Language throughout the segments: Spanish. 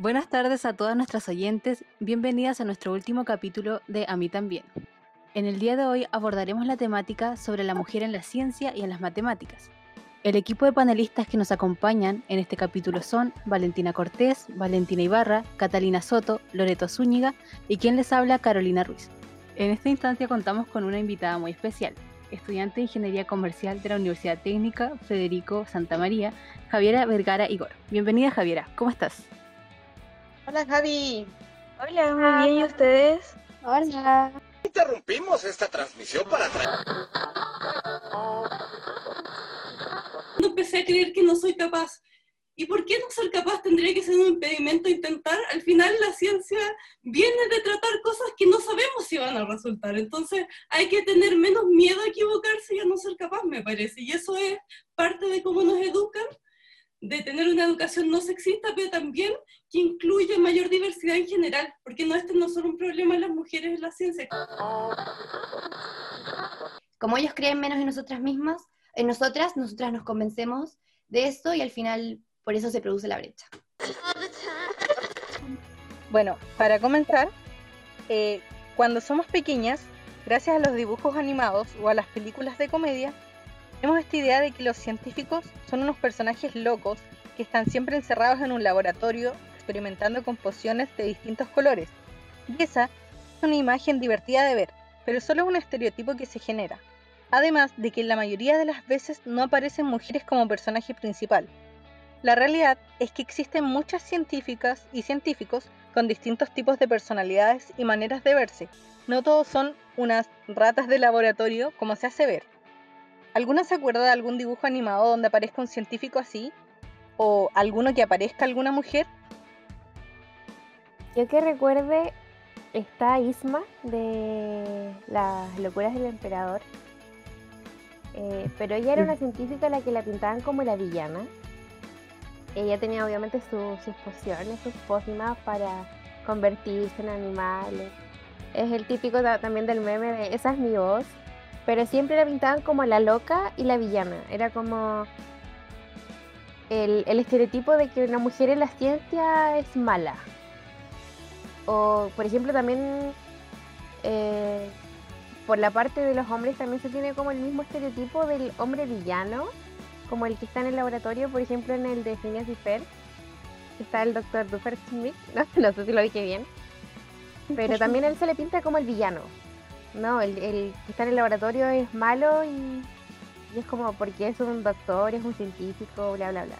Buenas tardes a todas nuestras oyentes, bienvenidas a nuestro último capítulo de A mí también. En el día de hoy abordaremos la temática sobre la mujer en la ciencia y en las matemáticas. El equipo de panelistas que nos acompañan en este capítulo son Valentina Cortés, Valentina Ibarra, Catalina Soto, Loreto Zúñiga y quien les habla Carolina Ruiz. En esta instancia contamos con una invitada muy especial, estudiante de Ingeniería Comercial de la Universidad Técnica Federico Santa María, Javiera Vergara Igor. Bienvenida Javiera, ¿cómo estás? Hola Javi. Hola, muy bien, ¿y ustedes? Hola. Interrumpimos esta transmisión para traer... No empecé a creer que no soy capaz. ¿Y por qué no ser capaz tendría que ser un impedimento intentar? Al final la ciencia viene de tratar cosas que no sabemos si van a resultar. Entonces hay que tener menos miedo a equivocarse y a no ser capaz, me parece. Y eso es parte de cómo nos educan, de tener una educación no sexista, pero también que incluye mayor diversidad en general, porque no este no es solo un problema de las mujeres en la ciencia. Como ellos creen menos en nosotras mismas, en nosotras, nosotras nos convencemos de esto y al final por eso se produce la brecha. Bueno, para comenzar, eh, cuando somos pequeñas, gracias a los dibujos animados o a las películas de comedia, tenemos esta idea de que los científicos son unos personajes locos que están siempre encerrados en un laboratorio experimentando con pociones de distintos colores. Y esa es una imagen divertida de ver, pero solo un estereotipo que se genera. Además de que la mayoría de las veces no aparecen mujeres como personaje principal. La realidad es que existen muchas científicas y científicos con distintos tipos de personalidades y maneras de verse. No todos son unas ratas de laboratorio como se hace ver. ¿Alguna se acuerda de algún dibujo animado donde aparezca un científico así? ¿O alguno que aparezca alguna mujer? Yo que recuerde, está Isma de las locuras del emperador. Eh, pero ella era una científica a la que la pintaban como la villana. Ella tenía obviamente sus pociones, sus pócimas para convertirse en animales. Es el típico también del meme de esa es mi voz. Pero siempre la pintaban como la loca y la villana. Era como el, el estereotipo de que una mujer en la ciencia es mala. O, por ejemplo, también eh, por la parte de los hombres también se tiene como el mismo estereotipo del hombre villano, como el que está en el laboratorio, por ejemplo, en el de Phineas y Ferb, está el doctor Duffer Smith, no, no sé si lo dije bien, pero también él se le pinta como el villano, ¿no? El, el que está en el laboratorio es malo y, y es como porque es un doctor, es un científico, bla, bla, bla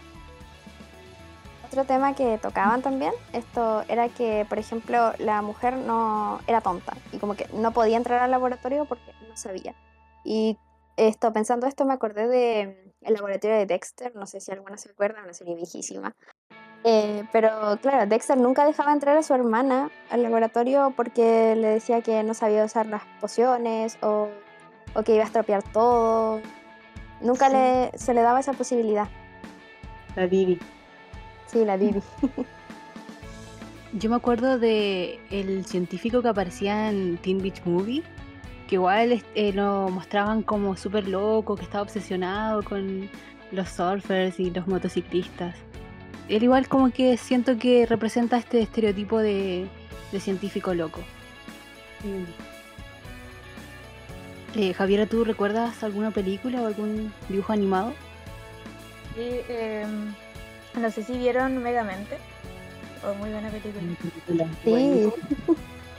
otro tema que tocaban también, esto era que, por ejemplo, la mujer no era tonta y como que no podía entrar al laboratorio porque no sabía. Y esto, pensando esto, me acordé de el laboratorio de Dexter, no sé si alguna se acuerda, una serie viejísima. Eh, pero claro, Dexter nunca dejaba entrar a su hermana al laboratorio porque le decía que no sabía usar las pociones o, o que iba a estropear todo. Nunca le, se le daba esa posibilidad. La Vivi. Sí, la Bibi. Yo me acuerdo de el científico que aparecía en Teen Beach Movie, que igual eh, lo mostraban como súper loco, que estaba obsesionado con los surfers y los motociclistas. Él igual como que siento que representa este estereotipo de, de científico loco. Eh, Javiera, ¿tú recuerdas alguna película o algún dibujo animado? Sí, eh, no sé si vieron Megamente. Oh, muy buena película. Sí.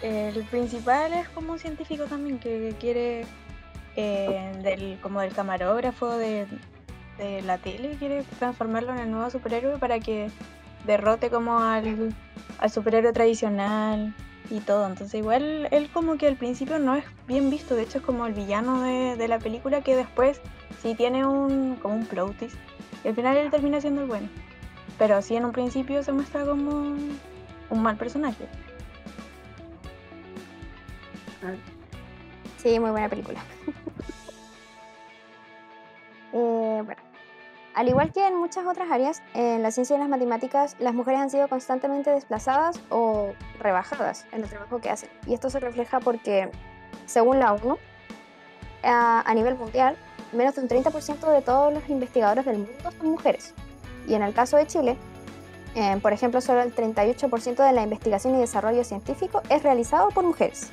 El principal es como un científico también que quiere, eh, del, como del camarógrafo de, la tele, quiere transformarlo en el nuevo superhéroe para que derrote como al, superhéroe tradicional y todo. Entonces igual él como que al principio no es bien visto, de hecho es como el villano de, de la película que después sí tiene un como un plot twist, y al final él termina siendo el bueno. Pero sí en un principio se muestra como un mal personaje. Sí, muy buena película. Eh, bueno, al igual que en muchas otras áreas, en la ciencia y las matemáticas, las mujeres han sido constantemente desplazadas o rebajadas en el trabajo que hacen. Y esto se refleja porque, según la ONU, a, a nivel mundial, menos de un 30% de todos los investigadores del mundo son mujeres. Y en el caso de Chile, eh, por ejemplo, solo el 38% de la investigación y desarrollo científico es realizado por mujeres.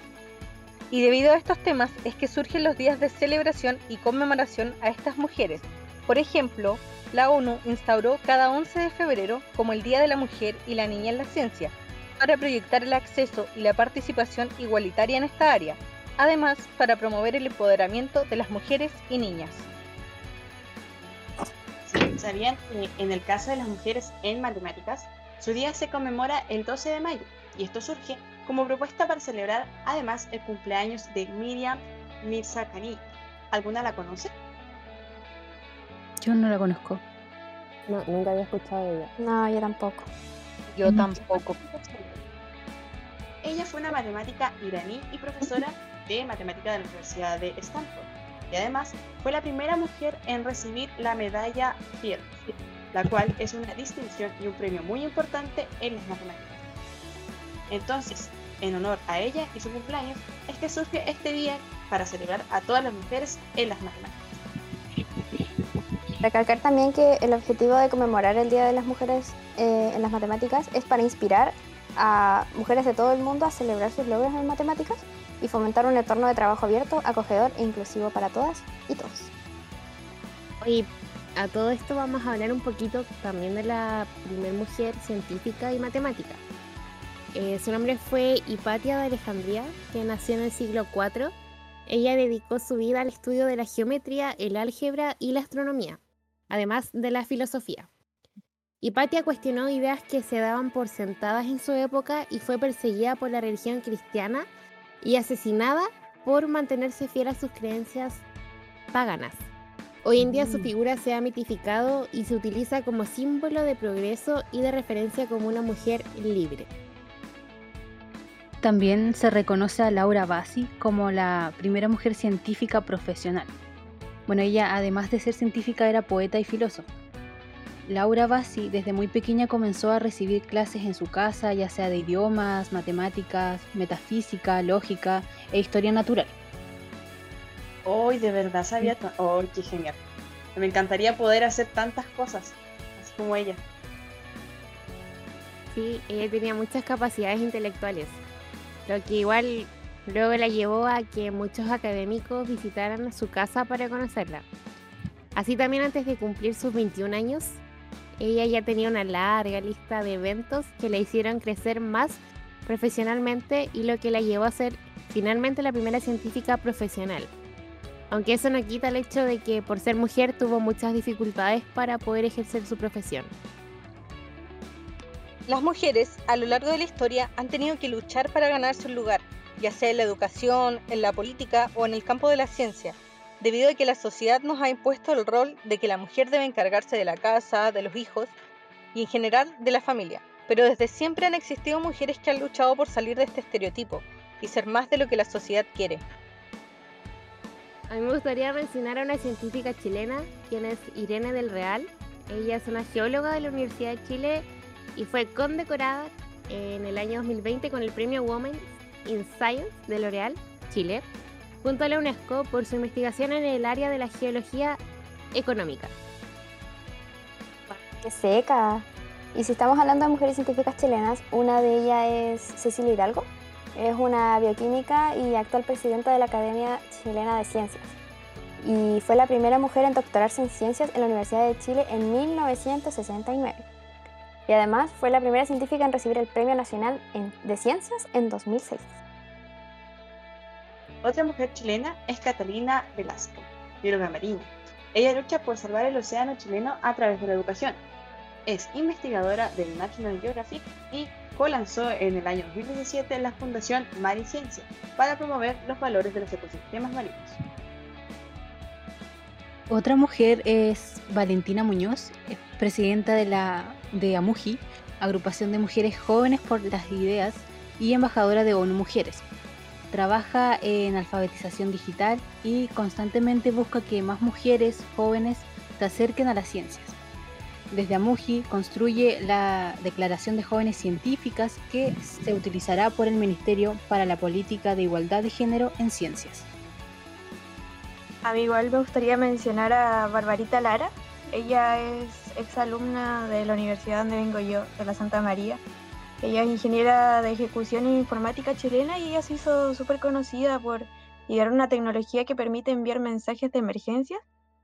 Y debido a estos temas es que surgen los días de celebración y conmemoración a estas mujeres. Por ejemplo, la ONU instauró cada 11 de febrero como el Día de la Mujer y la Niña en la Ciencia, para proyectar el acceso y la participación igualitaria en esta área, además para promover el empoderamiento de las mujeres y niñas. ¿Sabían que en el caso de las mujeres en matemáticas, su día se conmemora el 12 de mayo? Y esto surge como propuesta para celebrar además el cumpleaños de Miriam Mirzakhani. ¿Alguna la conoce? Yo no la conozco. No, nunca había escuchado de ella. No, yo tampoco. Yo Mm. tampoco. Ella fue una matemática iraní y profesora de matemática de la Universidad de Stanford. Y además fue la primera mujer en recibir la medalla Fields, la cual es una distinción y un premio muy importante en las matemáticas. Entonces, en honor a ella y su cumpleaños, es que surge este día para celebrar a todas las mujeres en las matemáticas. Recalcar también que el objetivo de conmemorar el Día de las Mujeres eh, en las matemáticas es para inspirar a mujeres de todo el mundo a celebrar sus logros en matemáticas y fomentar un entorno de trabajo abierto, acogedor e inclusivo para todas y todos. Oye, a todo esto vamos a hablar un poquito también de la primer mujer científica y matemática. Eh, su nombre fue Hipatia de Alejandría, que nació en el siglo IV. Ella dedicó su vida al estudio de la geometría, el álgebra y la astronomía, además de la filosofía. Hipatia cuestionó ideas que se daban por sentadas en su época y fue perseguida por la religión cristiana y asesinada por mantenerse fiel a sus creencias paganas. Hoy en día su figura se ha mitificado y se utiliza como símbolo de progreso y de referencia como una mujer libre. También se reconoce a Laura Bassi como la primera mujer científica profesional. Bueno, ella además de ser científica era poeta y filósofa. Laura Bassi desde muy pequeña comenzó a recibir clases en su casa, ya sea de idiomas, matemáticas, metafísica, lógica e historia natural. Hoy de verdad sabía. ¡Oh, qué genial! Me encantaría poder hacer tantas cosas, así como ella. Sí, ella tenía muchas capacidades intelectuales, lo que igual luego la llevó a que muchos académicos visitaran su casa para conocerla. Así también antes de cumplir sus 21 años, ella ya tenía una larga lista de eventos que la hicieron crecer más profesionalmente y lo que la llevó a ser finalmente la primera científica profesional. Aunque eso no quita el hecho de que por ser mujer tuvo muchas dificultades para poder ejercer su profesión. Las mujeres a lo largo de la historia han tenido que luchar para ganarse un lugar, ya sea en la educación, en la política o en el campo de la ciencia, debido a que la sociedad nos ha impuesto el rol de que la mujer debe encargarse de la casa, de los hijos y en general de la familia. Pero desde siempre han existido mujeres que han luchado por salir de este estereotipo y ser más de lo que la sociedad quiere. A mí me gustaría mencionar a una científica chilena, quien es Irene del Real. Ella es una geóloga de la Universidad de Chile y fue condecorada en el año 2020 con el premio Women in Science de L'Oreal, Chile, junto a la UNESCO por su investigación en el área de la geología económica. ¡Qué seca! Y si estamos hablando de mujeres científicas chilenas, una de ellas es Cecilia Hidalgo. Es una bioquímica y actual presidenta de la Academia Chilena de Ciencias. Y fue la primera mujer en doctorarse en ciencias en la Universidad de Chile en 1969. Y además fue la primera científica en recibir el Premio Nacional en- de Ciencias en 2006. Otra mujer chilena es Catalina Velasco, bióloga marina. Ella lucha por salvar el océano chileno a través de la educación. Es investigadora del National Geographic y co-lanzó en el año 2017 la Fundación Mar y Ciencia para promover los valores de los ecosistemas marinos. Otra mujer es Valentina Muñoz, es presidenta de la de AMUJI, Agrupación de Mujeres Jóvenes por las Ideas y embajadora de ONU Mujeres. Trabaja en alfabetización digital y constantemente busca que más mujeres jóvenes se acerquen a las ciencias. Desde AMUJI construye la Declaración de Jóvenes Científicas que se utilizará por el Ministerio para la Política de Igualdad de Género en Ciencias. A mí igual me gustaría mencionar a Barbarita Lara. Ella es exalumna de la universidad donde vengo yo, de la Santa María. Ella es ingeniera de ejecución e informática chilena y ella se hizo súper conocida por idear una tecnología que permite enviar mensajes de emergencia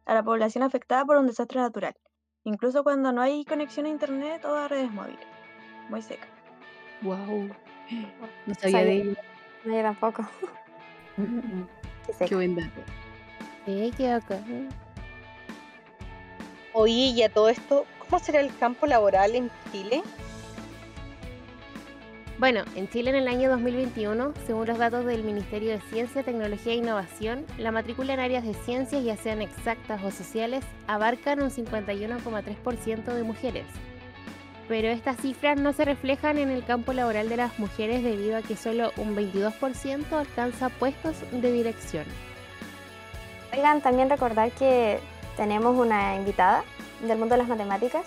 a la población afectada por un desastre natural, incluso cuando no hay conexión a internet o a redes móviles. Muy seca. Wow. No sabía de ella. ella. No, yo tampoco. Qué seca. Qué buen dato. Sí, qué acá. Oye, y a todo esto, ¿cómo será el campo laboral en Chile? Bueno, en Chile en el año 2021, según los datos del Ministerio de Ciencia, Tecnología e Innovación, la matrícula en áreas de ciencias, ya sean exactas o sociales, abarcan un 51,3% de mujeres. Pero estas cifras no se reflejan en el campo laboral de las mujeres debido a que solo un 22% alcanza puestos de dirección. Oigan, también recordar que tenemos una invitada del mundo de las matemáticas.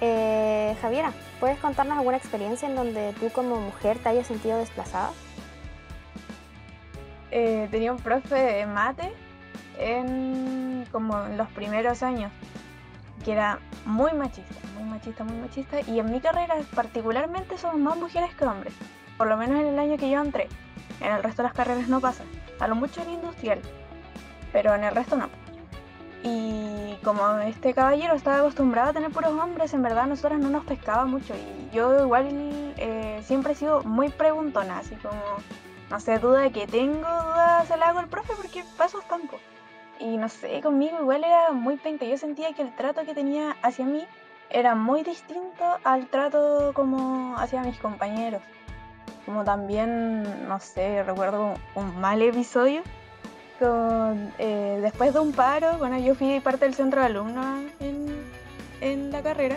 Eh, Javiera, ¿puedes contarnos alguna experiencia en donde tú como mujer te hayas sentido desplazada? Eh, tenía un profe de mate en como en los primeros años que era muy machista, muy machista, muy machista y en mi carrera particularmente somos más mujeres que hombres, por lo menos en el año que yo entré. En el resto de las carreras no pasa, a lo mucho en industrial, pero en el resto no. Y como este caballero estaba acostumbrado a tener puros hombres, en verdad nosotras no nos pescaba mucho. Y yo igual eh, siempre he sido muy preguntona, así como, no sé, duda que tengo, duda se la hago al profe porque paso estampo. Y no sé, conmigo igual era muy penca. Yo sentía que el trato que tenía hacia mí era muy distinto al trato como hacia mis compañeros. Como también, no sé, recuerdo un mal episodio eh, después de un paro, bueno, yo fui parte del centro de alumnos en, la carrera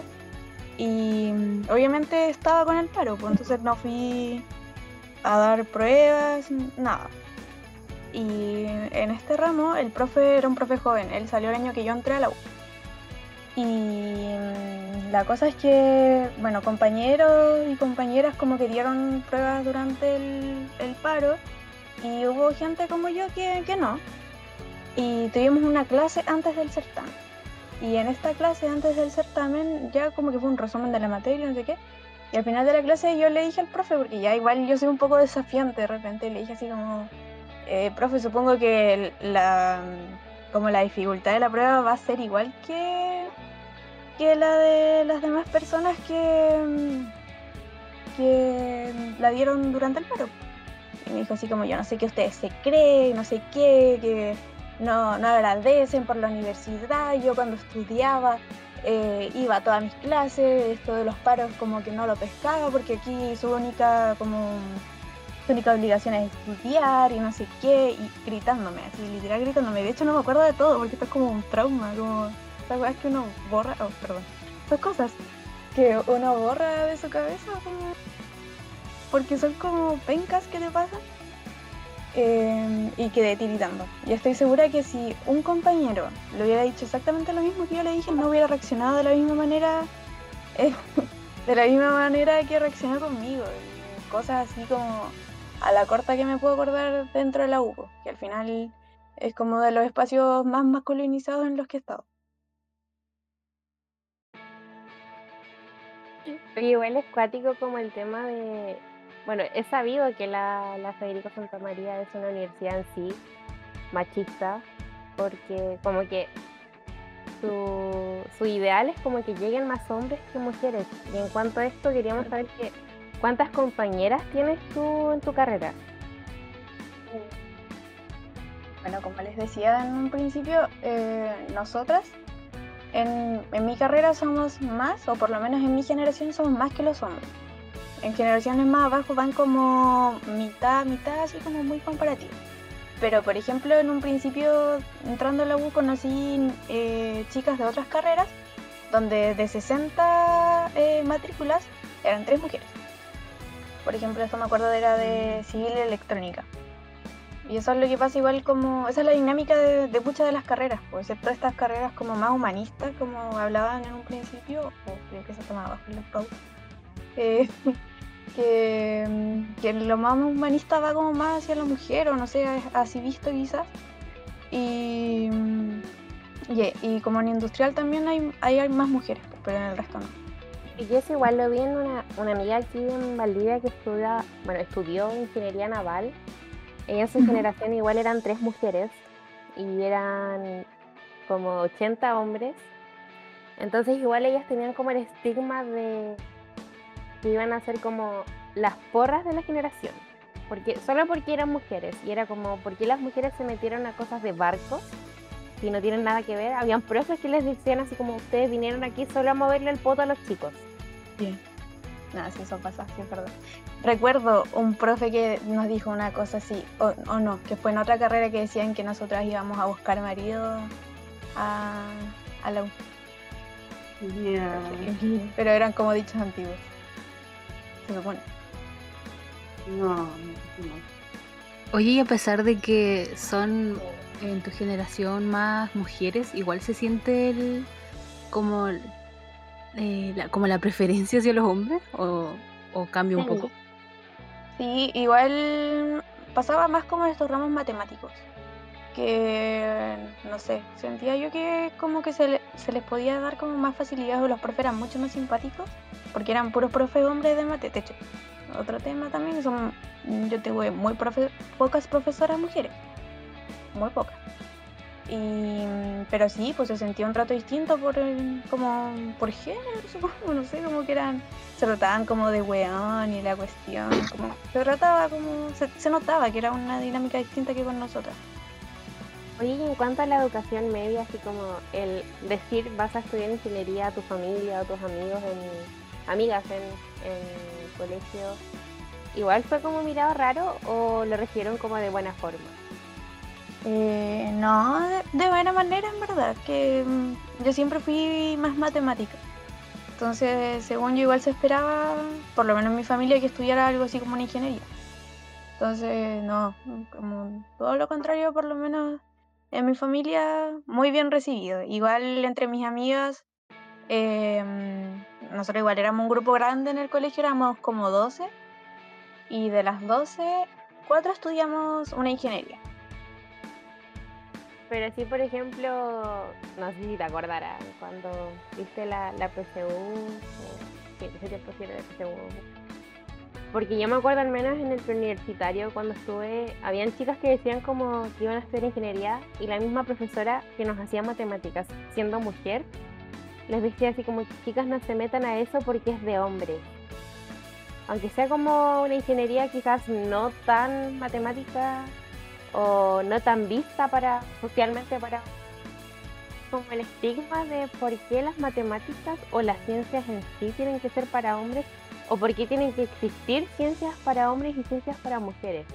y mm, obviamente estaba con el paro, pues entonces no fui a dar pruebas, nada. Y en este ramo el profe era un profe joven, él salió el año que yo entré a la U. Y mm, la cosa es que, bueno, compañeros y compañeras como que dieron pruebas durante el paro y hubo gente como yo que, que no. Y tuvimos una clase antes del certamen. Y en esta clase antes del certamen ya como que fue un resumen de la materia, no sé qué. Y al final de la clase yo le dije al profe, porque ya igual yo soy un poco desafiante de repente, le dije así como, eh, profe, supongo que la, como la dificultad de la prueba va a ser igual que, que la de las demás personas que, que la dieron durante el paro. Y me dijo así como yo no sé qué ustedes se creen, no sé qué, que no, no agradecen por la universidad. Yo cuando estudiaba eh, iba a todas mis clases, esto de los paros como que no lo pescaba porque aquí su única como su única obligación es estudiar y no sé qué, y gritándome, así literal gritándome. De hecho no me acuerdo de todo porque esto es como un trauma, como esas cosas que uno borra, oh, perdón, esas cosas que uno borra de su cabeza como porque son como pencas que te pasan eh, y quedé tiritando. Y estoy segura que si un compañero le hubiera dicho exactamente lo mismo que yo le dije, no hubiera reaccionado de la misma manera, eh, de la misma manera que reaccionó conmigo. Cosas así como a la corta que me puedo acordar dentro de la UCO, que al final es como de los espacios más masculinizados en los que he estado. Pero igual es cuático como el tema de... Bueno, he sabido que la, la Federico Santa María es una universidad en sí machista, porque como que su, su ideal es como que lleguen más hombres que mujeres. Y en cuanto a esto, queríamos saber que, cuántas compañeras tienes tú en tu carrera. Bueno, como les decía en un principio, eh, nosotras en, en mi carrera somos más, o por lo menos en mi generación somos más que los hombres. En generaciones más abajo van como mitad, mitad, así como muy comparativo. Pero por ejemplo, en un principio, entrando a la U, conocí eh, chicas de otras carreras, donde de 60 eh, matrículas eran tres mujeres. Por ejemplo, esto me acuerdo era de civil y electrónica. Y eso es lo que pasa igual como, esa es la dinámica de, de muchas de las carreras, pues, excepto estas carreras como más humanistas, como hablaban en un principio, o creo que se tomaba bajo los paus, eh, que, que lo más humanista va como más hacia la mujer, o no sé, así visto quizás. y, y, y como en industrial también hay, hay, más mujeres, pero en el resto no. Y eso igual lo vi en una, una amiga aquí en Valdivia que estudia, bueno, estudió ingeniería naval. Ella en su generación igual eran tres mujeres y eran como 80 hombres. Entonces igual ellas tenían como el estigma de que iban a ser como las porras de la generación. Porque, solo porque eran mujeres. Y era como, ¿por qué las mujeres se metieron a cosas de barcos? Si no tienen nada que ver. Habían profes que les decían así como, ustedes vinieron aquí solo a moverle el poto a los chicos. Nada, si eso pasa, sí es verdad. Recuerdo un profe que nos dijo una cosa así, o, o no, que fue en otra carrera que decían que nosotras íbamos a buscar marido a, a la U. Ya. Pero eran como dichos antiguos. No, no. Oye, y a pesar de que son en tu generación más mujeres, igual se siente el, como, eh, la, como la preferencia hacia los hombres o, o cambia un poco. Sí, igual pasaba más como en estos ramos matemáticos. Que, no sé, sentía yo que como que se, le- se les podía dar como más facilidad o los profes eran mucho más simpáticos porque eran puros profes hombres de mate. De otro tema también son, yo tuve muy profe- pocas profesoras mujeres, muy pocas. Y, pero sí, pues se sentía un trato distinto por como por género, supongo, no sé, como que eran se trataban como de weón y la cuestión, se trataba como, se, se notaba que era una dinámica distinta que con nosotras. Oye, y en cuanto a la educación media, así como el decir vas a estudiar ingeniería a tu familia o tus amigos en, amigas en, en colegio, ¿igual fue como mirado raro o lo recibieron como de buena forma? Eh, no, de, de buena manera en verdad, que mm, yo siempre fui más matemática. Entonces, según yo igual se esperaba, por lo menos en mi familia, que estudiara algo así como una ingeniería. Entonces, no, como todo lo contrario, por lo menos en mi familia, muy bien recibido. Igual entre mis amigas, mm, nosotros igual éramos un grupo grande en el colegio, éramos como 12, y de las 12, cuatro estudiamos una ingeniería. Pero sí, por ejemplo, no sé si te acordarás, cuando viste la, la tiempo sí era de PSU. Porque yo me acuerdo al menos en el preuniversitario cuando estuve, habían chicas que decían como que iban a estudiar ingeniería y la misma profesora que nos hacía matemáticas, siendo mujer, les decía así como chicas no se metan a eso porque es de hombres. Aunque sea como una ingeniería quizás no tan matemática o no tan vista para socialmente para como el estigma de por qué las matemáticas o las ciencias en sí tienen que ser para hombres o por qué tienen que existir ciencias para hombres y ciencias para mujeres.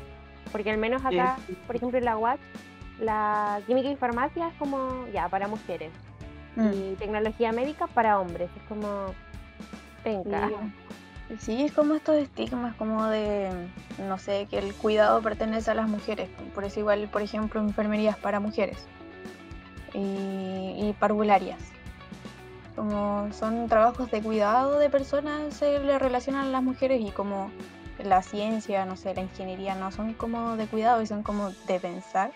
Porque al menos acá, por ejemplo, en la UAC, la química y farmacia es como ya para mujeres y tecnología médica para hombres. Es como penca. Sí. Sí, es como estos estigmas, como de, no sé, que el cuidado pertenece a las mujeres. Por eso igual, por ejemplo, enfermerías para mujeres y, y parvularias. Como son trabajos de cuidado de personas, se le relacionan a las mujeres y como la ciencia, no sé, la ingeniería, no son como de cuidado y son como de pensar,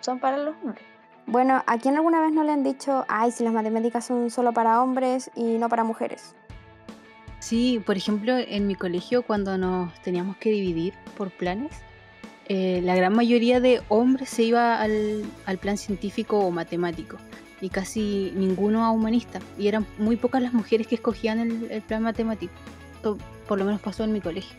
son para los hombres. Bueno, ¿a quién alguna vez no le han dicho, ay, si las matemáticas son solo para hombres y no para mujeres? Sí, por ejemplo, en mi colegio cuando nos teníamos que dividir por planes, eh, la gran mayoría de hombres se iba al, al plan científico o matemático y casi ninguno a humanista. Y eran muy pocas las mujeres que escogían el, el plan matemático. Esto por lo menos pasó en mi colegio.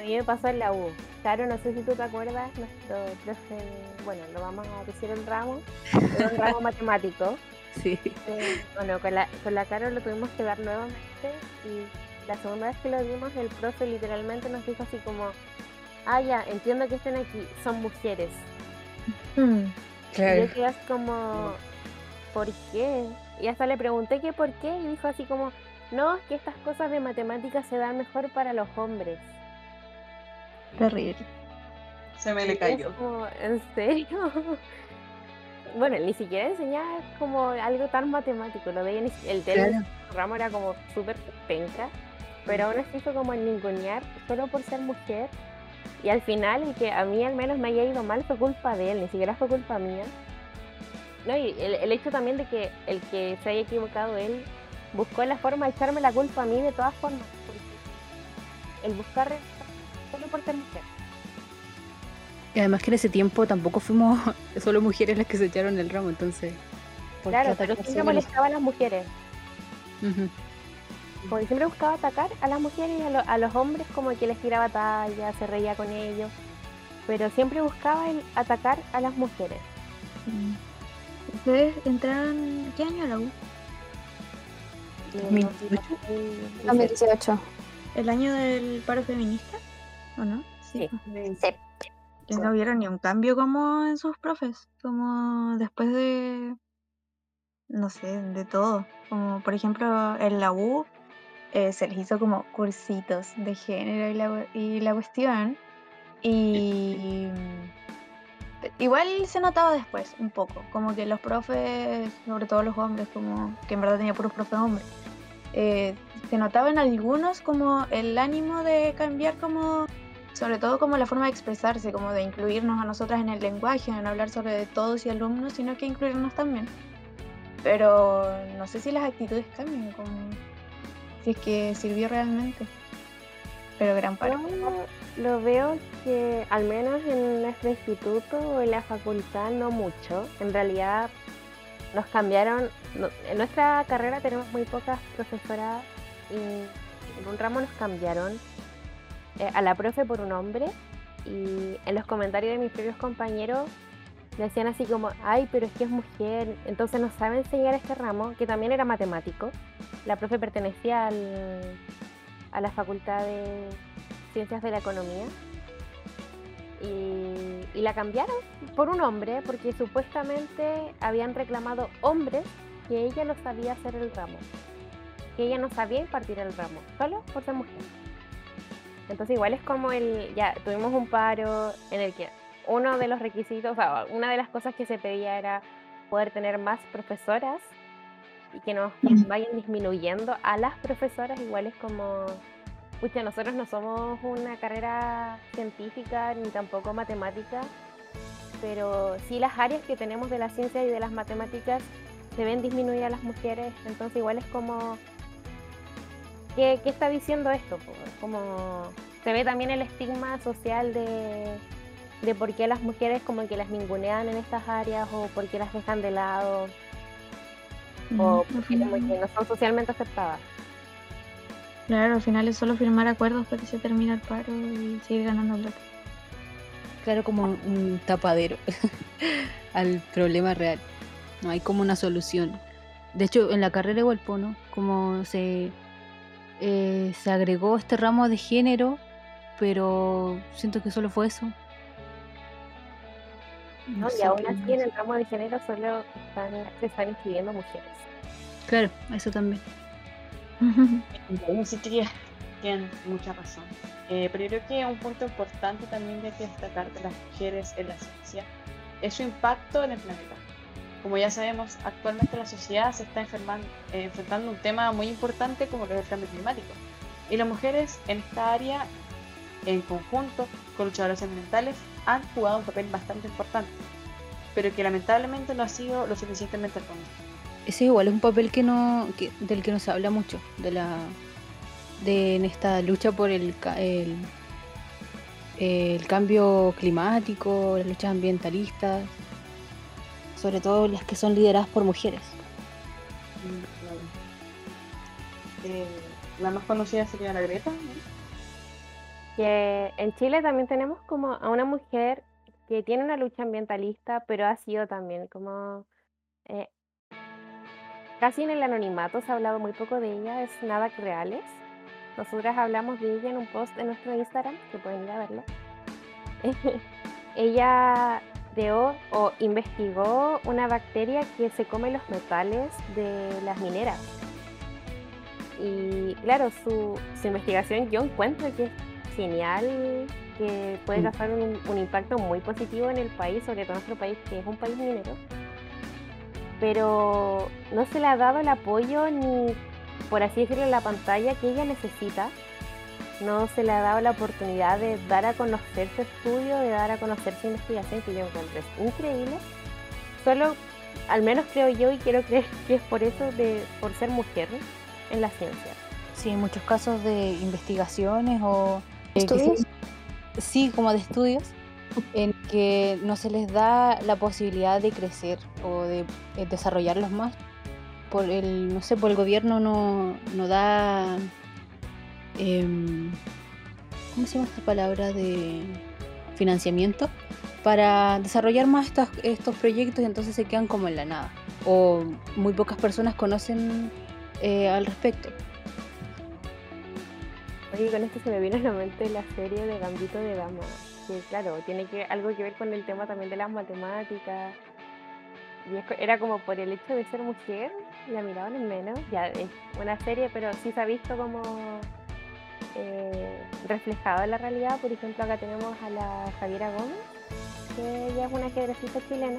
A mí me pasó en la U. Claro, no sé si tú te acuerdas, nuestro profe, bueno, lo vamos a decir el ramo, era un ramo matemático. Sí. Eh, bueno, con la, con la Caro lo tuvimos que dar nuevamente y la segunda vez que lo dimos el profe literalmente nos dijo así como, ah ya, entiendo que estén aquí, son mujeres. Y yo quedé así como, ¿por qué? Y hasta le pregunté que por qué y dijo así como, no, es que estas cosas de matemáticas se dan mejor para los hombres. Terrible. Se me le cayó. como, ¿En serio? Bueno, ni siquiera enseñaba como algo tan matemático, lo veía, el del Claro. ramo era como súper penca, pero aún así fue como el ningunear solo por ser mujer Y al final, el que a mí al menos me haya ido mal fue culpa de él, ni siquiera fue culpa mía. No, y el, el hecho también de que el que se haya equivocado él buscó la forma de echarme la culpa a mí de todas formas. El buscar solo por ser mujer. Y además que en ese tiempo tampoco fuimos solo mujeres las que se echaron el ramo, entonces. ¿por qué Claro, pero siempre molestaba a las mujeres. Ujú. Porque siempre buscaba atacar a las mujeres y a, lo- a los hombres como que les tiraba talla, se reía con ellos. Pero siempre buscaba el atacar a las mujeres. ¿Ustedes entraron qué año a la U? Y 2018. no- 2018. ¿El año del paro feminista? ¿O no? Sí. Sí. Que no vieron ni un cambio como en sus profes, como después de, no sé, de todo. Como por ejemplo en la U eh, se les hizo como cursitos de género y la, y la cuestión. Y igual se notaba después un poco, como que los profes, sobre todo los hombres, como que en verdad tenía puros profes hombres, eh, se notaba en algunos como el ánimo de cambiar como sobre todo como la forma de expresarse, como de incluirnos a nosotras en el lenguaje, en hablar sobre todos y alumnos, sino que incluirnos también. Pero no sé si las actitudes cambian, como si es que sirvió realmente. Pero gran parte. Yo lo veo que al menos en nuestro instituto o en la facultad no mucho. En realidad nos cambiaron, en nuestra carrera tenemos muy pocas profesoras y en un ramo nos cambiaron eh, a la profe por un hombre y en los comentarios de mis propios compañeros decían así como, ay, pero es que es mujer, entonces no sabe enseñar este ramo, que también era matemático. La profe pertenecía al, a la Facultad de Ciencias de la Economía y, la cambiaron por un hombre porque supuestamente habían reclamado hombres que ella no sabía hacer el ramo, que ella no sabía impartir el ramo, solo por ser mujer. Entonces igual es como el, ya tuvimos un paro en el que uno de los requisitos, o sea, una de las cosas que se pedía era poder tener más profesoras y que nos vayan disminuyendo a las profesoras, igual es como, pucha, nosotros no somos una carrera científica ni tampoco matemática, pero sí las áreas que tenemos de la ciencia y de las matemáticas se ven disminuir a las mujeres, entonces igual es como, ¿qué, qué está diciendo esto? Como se ve también el estigma social de, de por qué las mujeres como que las ningunean en estas áreas o por qué las dejan de lado o porque como final- que no son socialmente aceptadas. Claro, al final es solo firmar acuerdos para que se termine el paro y seguir ganando plata. Claro, como un tapadero al problema real. No hay como una solución. De hecho, en la carrera igual, ¿no? Como se, eh, se agregó este ramo de género, pero siento que solo fue eso. ¿No? Y aún así en el ramo de género solo están, se están inscribiendo mujeres. Claro, eso también. Sí, tía, tienen mucha razón. Eh, pero yo creo que un punto importante también que hay que destacar de las mujeres en la ciencia es su impacto en el planeta. Como ya sabemos, actualmente la sociedad se está enfermando, eh, enfrentando un tema muy importante como lo es el cambio climático. Y las mujeres en esta área, en conjunto con luchadoras ambientales, han jugado un papel bastante importante, pero que lamentablemente no ha sido lo suficientemente reconocido. Ese igual es un papel que no, que- del que no se habla mucho, de la, de en esta lucha por el, el, el cambio climático, las luchas ambientalistas, sobre todo las que son lideradas por mujeres. Eh, la más conocida sería la Greta, ¿no? Que en Chile también tenemos como a una mujer que tiene una lucha ambientalista, pero ha sido también como eh, casi en el anonimato, se ha hablado muy poco de ella, es Nada Reales. Nosotras hablamos de ella en un post en nuestro Instagram, que pueden ir a verlo. ella creó o investigó una bacteria que se come los metales de las mineras. Y claro, su, su investigación yo encuentro que es genial, que puede Mm. causar un, un impacto muy positivo en el país, sobre todo en nuestro país, que es un país minero. Pero no se le ha dado el apoyo ni, por así decirlo, la pantalla que ella necesita no se le ha dado la oportunidad de dar a conocer su estudio, de dar a conocer su investigación, que yo encuentro es increíble. Solo, al menos creo yo y quiero creer que es por eso, de, por ser mujer en la ciencia. Sí, en muchos casos de investigaciones o... eh, que ¿Estudios? sí, como de estudios, en que no se les da la posibilidad de crecer o de eh, desarrollarlos más. Por el, no sé, por el gobierno no, no da... em, ¿Cómo se llama esta palabra de financiamiento? Para desarrollar más estos, estos proyectos y entonces se quedan como en la nada. O muy pocas personas conocen eh, al respecto. Oye, con esto se me vino a la mente la serie de Gambito de Dama, que claro, tiene que, algo que ver con el tema también de las matemáticas. Y es era como por el hecho de ser mujer, la miraban en menos. Ya es una serie, pero sí se ha visto como eh, reflejado en la realidad. Por ejemplo, acá tenemos a la Javiera Gómez, que ella es una ajedrecista chilena.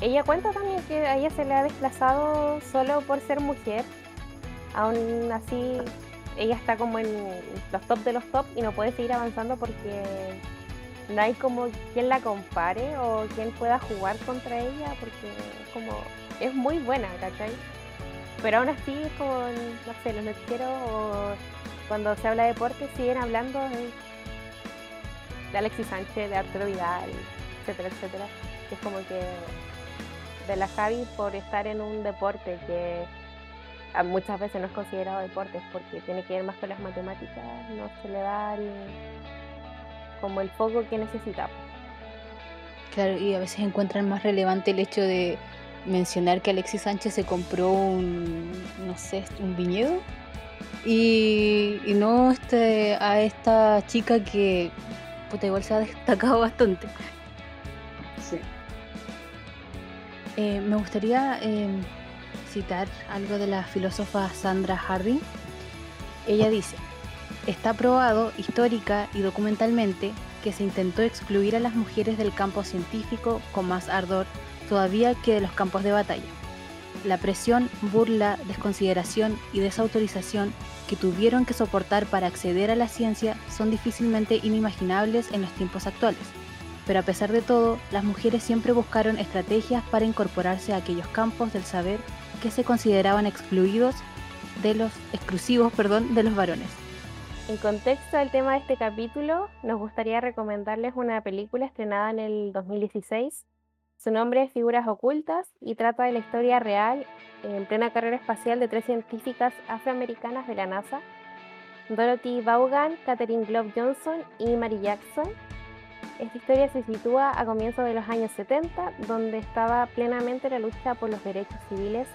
Ella cuenta también que a ella se le ha desplazado solo por ser mujer. Aún así, ella está como en los top de los top y no puede seguir avanzando porque no hay como quien la compare o quien pueda jugar contra ella porque es como es muy buena, ¿cachai? Pero aún así es como, no sé, los noticieros o cuando se habla de deporte siguen hablando de, Alexis Sánchez, de Arturo Vidal, etcétera, etcétera. Es como que de la Javi por estar en un deporte que muchas veces no es considerado deporte porque tiene que ver más con las matemáticas, no se le da el- como el foco que necesita. Claro, y a veces encuentran más relevante el hecho de mencionar que Alexis Sánchez se compró un, no sé, un viñedo y, y no este, a esta chica que puta, igual se ha destacado bastante. Sí. Eh, me gustaría eh, citar algo de la filósofa Sandra Harding. Ella dice, está probado histórica y documentalmente que se intentó excluir a las mujeres del campo científico con más ardor todavía que de los campos de batalla. La presión, burla, desconsideración y desautorización que tuvieron que soportar para acceder a la ciencia son difícilmente inimaginables en los tiempos actuales. Pero a pesar de todo, las mujeres siempre buscaron estrategias para incorporarse a aquellos campos del saber que se consideraban excluidos de los exclusivos, perdón, de los varones. En contexto del tema de este capítulo, nos gustaría recomendarles una película estrenada en el 2016. Su nombre es Figuras Ocultas y trata de la historia real en plena carrera espacial de tres científicas afroamericanas de la NASA, Dorothy Vaughan, Katherine Glove Johnson y Mary Jackson. Esta historia se sitúa a comienzos de los años 70, donde estaba plenamente la lucha por los derechos civiles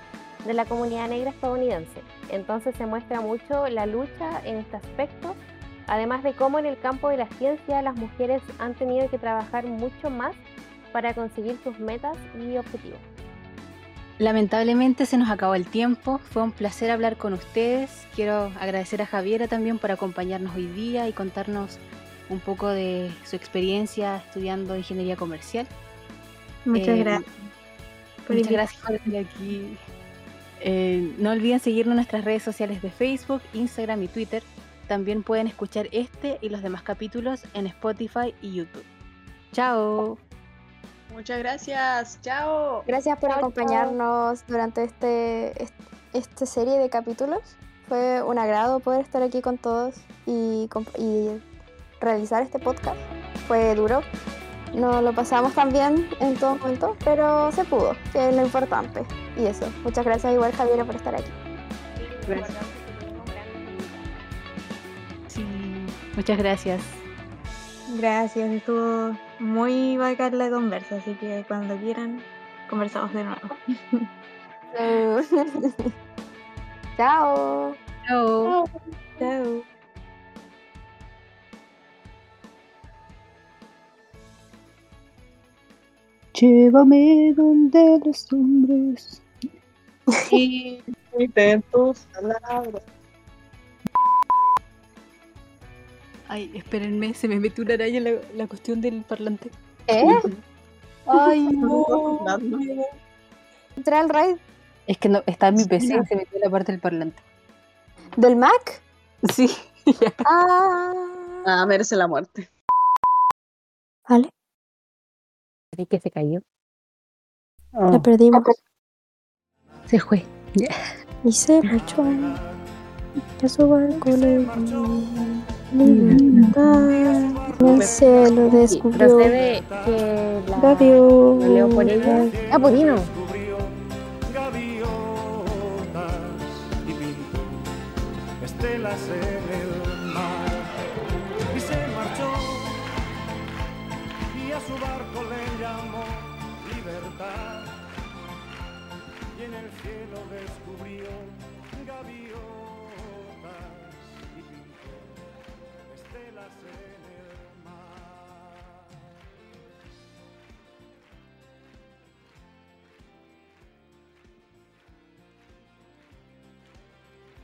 de la comunidad negra estadounidense. Entonces se muestra mucho la lucha en este aspecto, además de cómo en el campo de la ciencia las mujeres han tenido que trabajar mucho más para conseguir sus metas y objetivos. Lamentablemente se nos acabó el tiempo, fue un placer hablar con ustedes. Quiero agradecer a Javiera también por acompañarnos hoy día y contarnos un poco de su experiencia estudiando ingeniería comercial. Muchas Eh, gracias. por Muchas gracias por estar aquí. Eh, no olviden seguirnos en nuestras redes sociales de Facebook, Instagram y Twitter. También pueden escuchar este y los demás capítulos en Spotify y YouTube. Chao. Muchas gracias. Chao. Gracias por Chao, chao. acompañarnos durante este, est- esta serie de capítulos. Fue un agrado poder estar aquí con todos y realizar este podcast. Fue duro. No lo pasamos tan bien en todo momento, pero se pudo, que es lo importante. Y eso. Muchas gracias igual Javiera por estar aquí. Sí, muchas gracias. Gracias, estuvo muy bacán la conversa, así que cuando quieran conversamos de nuevo. Chao. Chao. Chao. Llévame donde los hombres. Y tus palabras. Ay, espérenme, se me metió una araña en la, la cuestión del parlante. ¿Eh? Ay, no. Entré al raid Es que no, está en mi PC y se metió en la parte del parlante. del Mac. Sí. Ah, Ah, merece la muerte. vale, Así que se cayó. la perdimos. Se fue. Y se marchó a su barco le libertad. Cielo Sí, descubrió procede que la Gaviota. lo leo por ella. Ah, Podino.